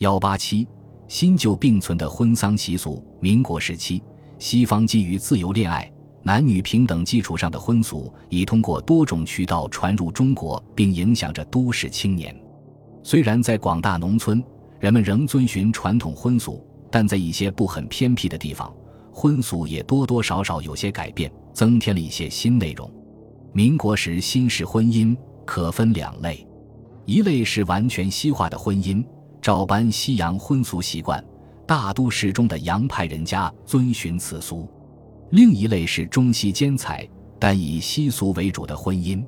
幺八七，新旧并存的婚丧习俗。民国时期，西方基于自由恋爱、男女平等基础上的婚俗，已通过多种渠道传入中国，并影响着都市青年。虽然在广大农村，人们仍遵循传统婚俗，但在一些不很偏僻的地方，婚俗也多多少少有些改变，增添了一些新内容。民国时新式婚姻可分两类，一类是完全西化的婚姻，照搬西洋婚俗习惯，大都市中的洋派人家遵循此俗；另一类是中西兼采，但以西俗为主的婚姻。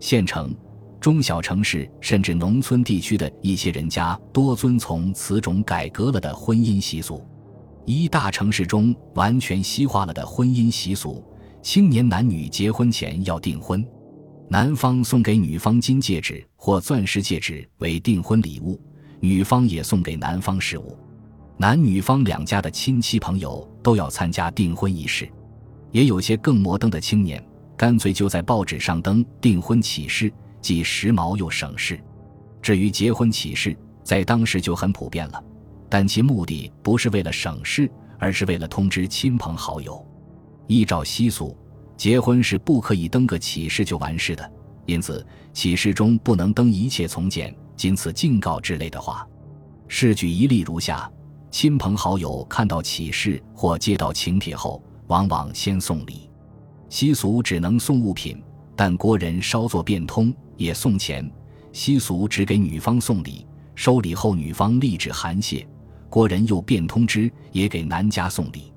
县城、中小城市甚至农村地区的一些人家多遵从此种改革了的婚姻习俗。一大城市中完全西化了的婚姻习俗。青年男女结婚前要订婚，男方送给女方金戒指或钻石戒指为订婚礼物，女方也送给男方饰物。男女方两家的亲戚朋友都要参加订婚仪式。也有些更摩登的青年，干脆就在报纸上登订婚启事，既时髦又省事。至于结婚启事，在当时就很普遍了，但其目的不是为了省事，而是为了通知亲朋好友。依照习俗，结婚是不可以登个启事就完事的，因此启事中不能登一切从简、仅此敬告之类的话。事举一例如下：亲朋好友看到启事或接到请帖后，往往先送礼。习俗只能送物品，但国人稍作变通，也送钱。习俗只给女方送礼，收礼后女方立旨函谢，国人又变通之，也给男家送礼。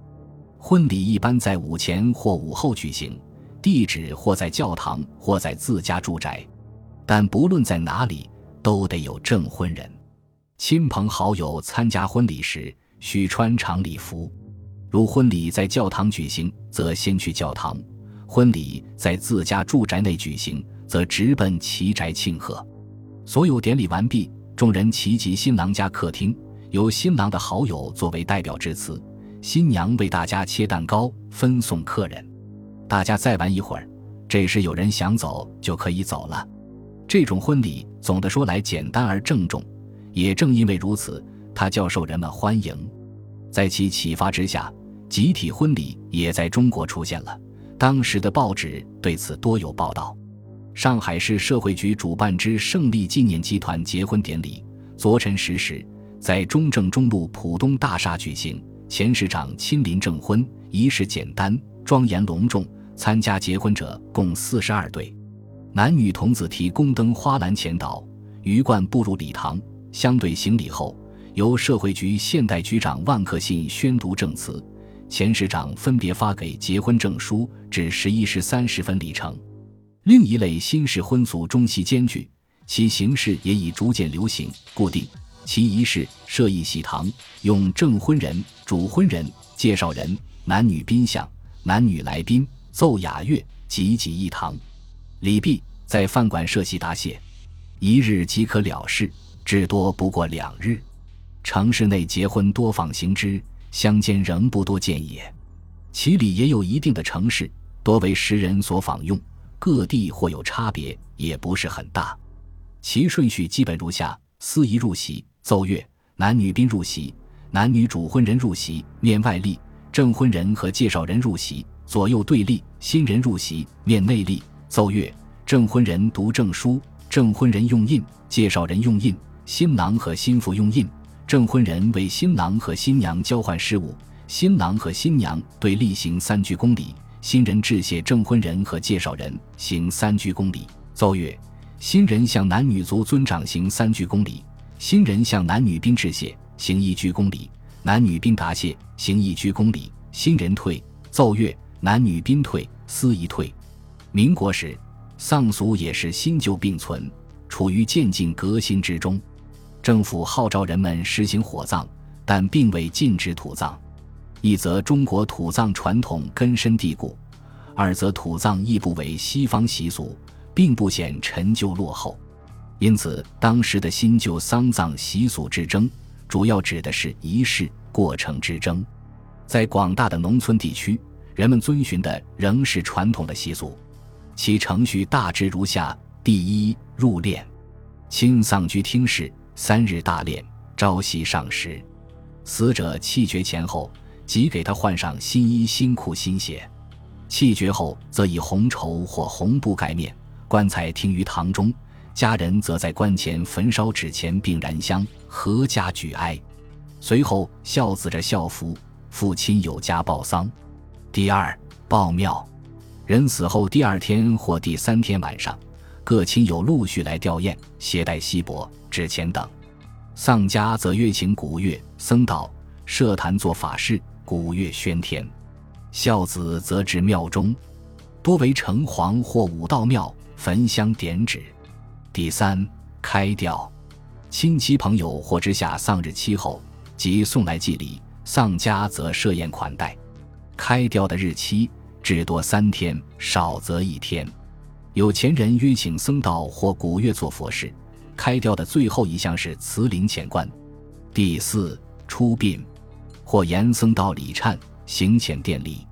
婚礼一般在午前或午后举行，地址或在教堂，或在自家住宅，但不论在哪里，都得有证婚人。亲朋好友参加婚礼时，需穿长礼服。如婚礼在教堂举行，则先去教堂；婚礼在自家住宅内举行，则直奔其宅庆贺。所有典礼完毕，众人齐集新郎家客厅，由新郎的好友作为代表致辞。新娘为大家切蛋糕，分送客人。大家再玩一会儿，这时有人想走就可以走了。这种婚礼总的说来简单而郑重，也正因为如此，它较受人们欢迎。在其启发之下，集体婚礼也在中国出现了。当时的报纸对此多有报道。上海市社会局主办之胜利纪念集团结婚典礼，昨晨十时在中正中路浦东大厦举行。前市长亲临证婚，仪式简单庄严隆重。参加结婚者共四十二对，男女童子提宫灯花篮前导，鱼贯步入礼堂，相对行礼后，由社会局现代局长万克信宣读证词。前市长分别发给结婚证书，至十一时三十分礼成。另一类新式婚俗中西兼具，其形式也已逐渐流行固定。其仪式设一喜堂，用证婚人、主婚人、介绍人、男女宾相、男女来宾奏雅乐，集集一堂。礼毕，在饭馆设席答谢，一日即可了事，至多不过两日。城市内结婚多仿行之，乡间仍不多见也。其礼也有一定的程式，多为时人所仿用，各地或有差别，也不是很大。其顺序基本如下：司仪入席。奏乐，男女宾入席，男女主婚人入席，面外立；证婚人和介绍人入席，左右对立；新人入席，面内立。奏乐，证婚人读证书，证婚人用印，介绍人用印，新郎和新妇用印。证婚人为新郎和新娘交换事物，新郎和新娘对立行三鞠躬礼，新人致谢证婚人和介绍人，行三鞠躬礼。奏乐，新人向男女族尊长行三鞠躬礼。新人向男女宾致谢，行一鞠躬礼；男女宾答谢，行一鞠躬礼。新人退，奏乐，男女宾退，司仪退。民国时，丧俗也是新旧并存，处于渐进革新之中。政府号召人们实行火葬，但并未禁止土葬。一则中国土葬传统根深蒂固，二则土葬亦不为西方习俗，并不显陈旧落后。因此，当时的新旧丧葬习俗之争，主要指的是仪式过程之争。在广大的农村地区，人们遵循的仍是传统的习俗，其程序大致如下：第一，入殓，亲丧居厅室，三日大殓，朝夕上食。死者气绝前后，即给他换上新衣、新裤、新鞋。气绝后，则以红绸或红布盖面。棺材停于堂中，家人则在棺前焚烧纸钱并燃香，阖家举哀。随后，孝子着孝服，父亲有家报丧。第二，报庙。人死后第二天或第三天晚上，各亲友陆续来吊唁，携带锡箔、纸钱等。丧家则约请古乐、僧道设坛做法事，古乐喧天。孝子则至庙中，多为城隍或武道庙焚香点纸。第三，开吊。亲戚朋友或知下丧日期后，即送来祭礼，丧家则设宴款待。开吊的日期。至多三天，少则一天。有钱人约请僧道或古乐做佛事。开掉的最后一项是慈灵遣棺。第四出殡，或言僧道礼忏，行遣殿礼。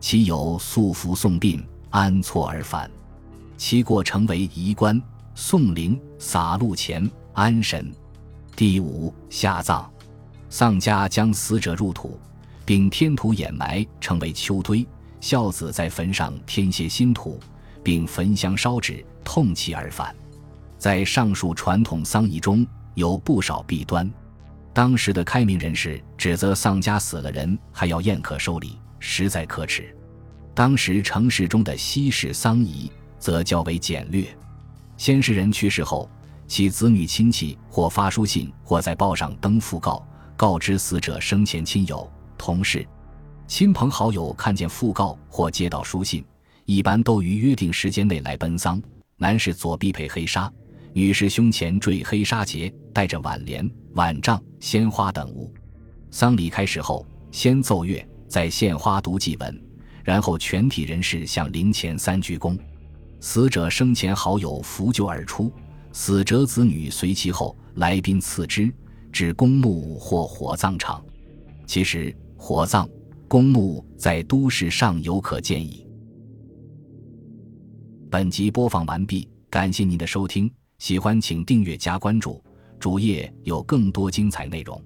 其有素服送殡，安错而返。其过程为移棺、送灵、撒路钱、安神。第五下葬，丧家将死者入土，并添土掩埋，成为丘堆。孝子在坟上添些新土，并焚香烧纸，痛泣而返。在上述传统丧仪中有不少弊端。当时的开明人士指责丧家死了人还要宴客收礼，实在可耻。当时城市中的西式丧仪则较为简略。先世人去世后，其子女亲戚或发书信，或在报上登讣告，告知死者生前亲友、同事。亲朋好友看见讣告或接到书信，一般都于约定时间内来奔丧。男士左臂配黑纱，女士胸前缀黑纱结，带着挽联、挽杖、鲜花等物。丧礼开始后，先奏乐，再献花、读祭文，然后全体人士向灵前三鞠躬。死者生前好友扶柩而出，死者子女随其后，来宾次之，至公墓或火葬场。其实火葬。公墓在都市尚有可见矣。本集播放完毕，感谢您的收听，喜欢请订阅加关注，主页有更多精彩内容。